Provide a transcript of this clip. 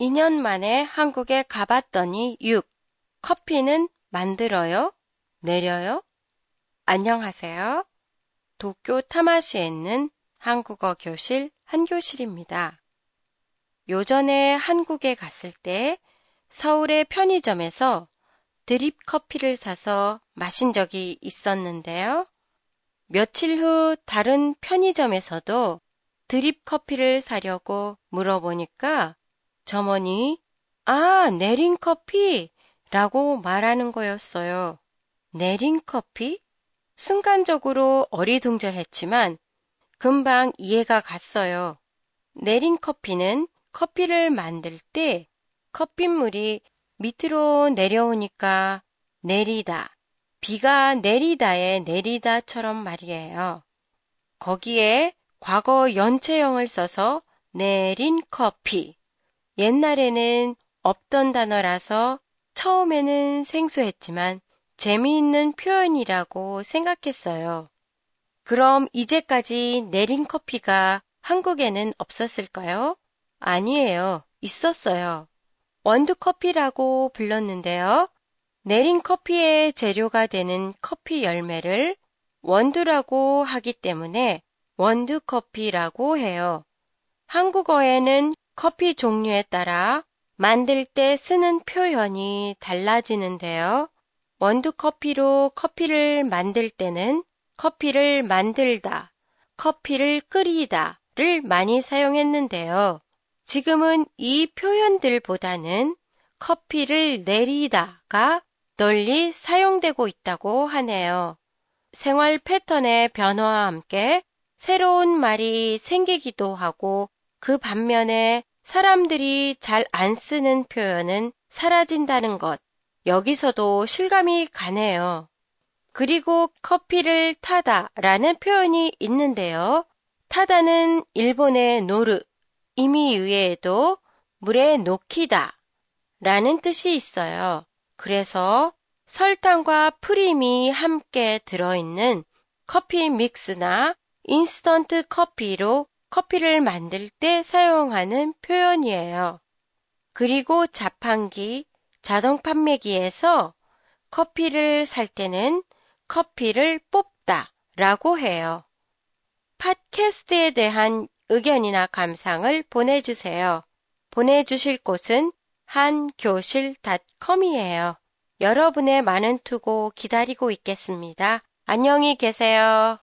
2년 만에 한국에 가봤더니 6. 커피는 만들어요? 내려요? 안녕하세요. 도쿄 타마시에 있는 한국어 교실 한교실입니다. 요전에 한국에 갔을 때 서울의 편의점에서 드립 커피를 사서 마신 적이 있었는데요. 며칠 후 다른 편의점에서도 드립 커피를 사려고 물어보니까 점원이 아, 내린 커피? 라고 말하는 거였어요. 내린 커피? 순간적으로 어리둥절했지만 금방 이해가 갔어요. 내린 커피는 커피를 만들 때 커피물이 밑으로 내려오니까 내리다, 비가 내리다에 내리다처럼 말이에요. 거기에 과거 연체형을 써서 내린 커피. 옛날에는 없던 단어라서 처음에는 생소했지만 재미있는 표현이라고 생각했어요. 그럼 이제까지 내린 커피가 한국에는 없었을까요? 아니에요. 있었어요. 원두 커피라고 불렀는데요. 내린 커피의 재료가 되는 커피 열매를 원두라고 하기 때문에 원두 커피라고 해요. 한국어에는 커피 종류에 따라 만들 때 쓰는 표현이 달라지는데요. 원두 커피로 커피를 만들 때는 커피를 만들다, 커피를 끓이다를 많이 사용했는데요. 지금은 이 표현들보다는 커피를 내리다가 널리 사용되고 있다고 하네요. 생활 패턴의 변화와 함께 새로운 말이 생기기도 하고 그 반면에 사람들이 잘 안 쓰는 표현은 사라진다는 것. 여기서도 실감이 가네요. 그리고 커피를 타다 라는 표현이 있는데요. 타다는 일본의 노르, 이미 위에도 물에 녹히다 라는 뜻이 있어요. 그래서 설탕과 프림이 함께 들어있는 커피 믹스나 인스턴트 커피로 커피를 만들 때 사용하는 표현이에요. 그리고 자판기, 자동 판매기에서 커피를 살 때는 커피를 뽑다 라고 해요. 팟캐스트에 대한 의견이나 감상을 보내주세요. 보내주실 곳은 한교실닷컴이에요. 여러분의 많은 투고 기다리고 있겠습니다. 안녕히 계세요.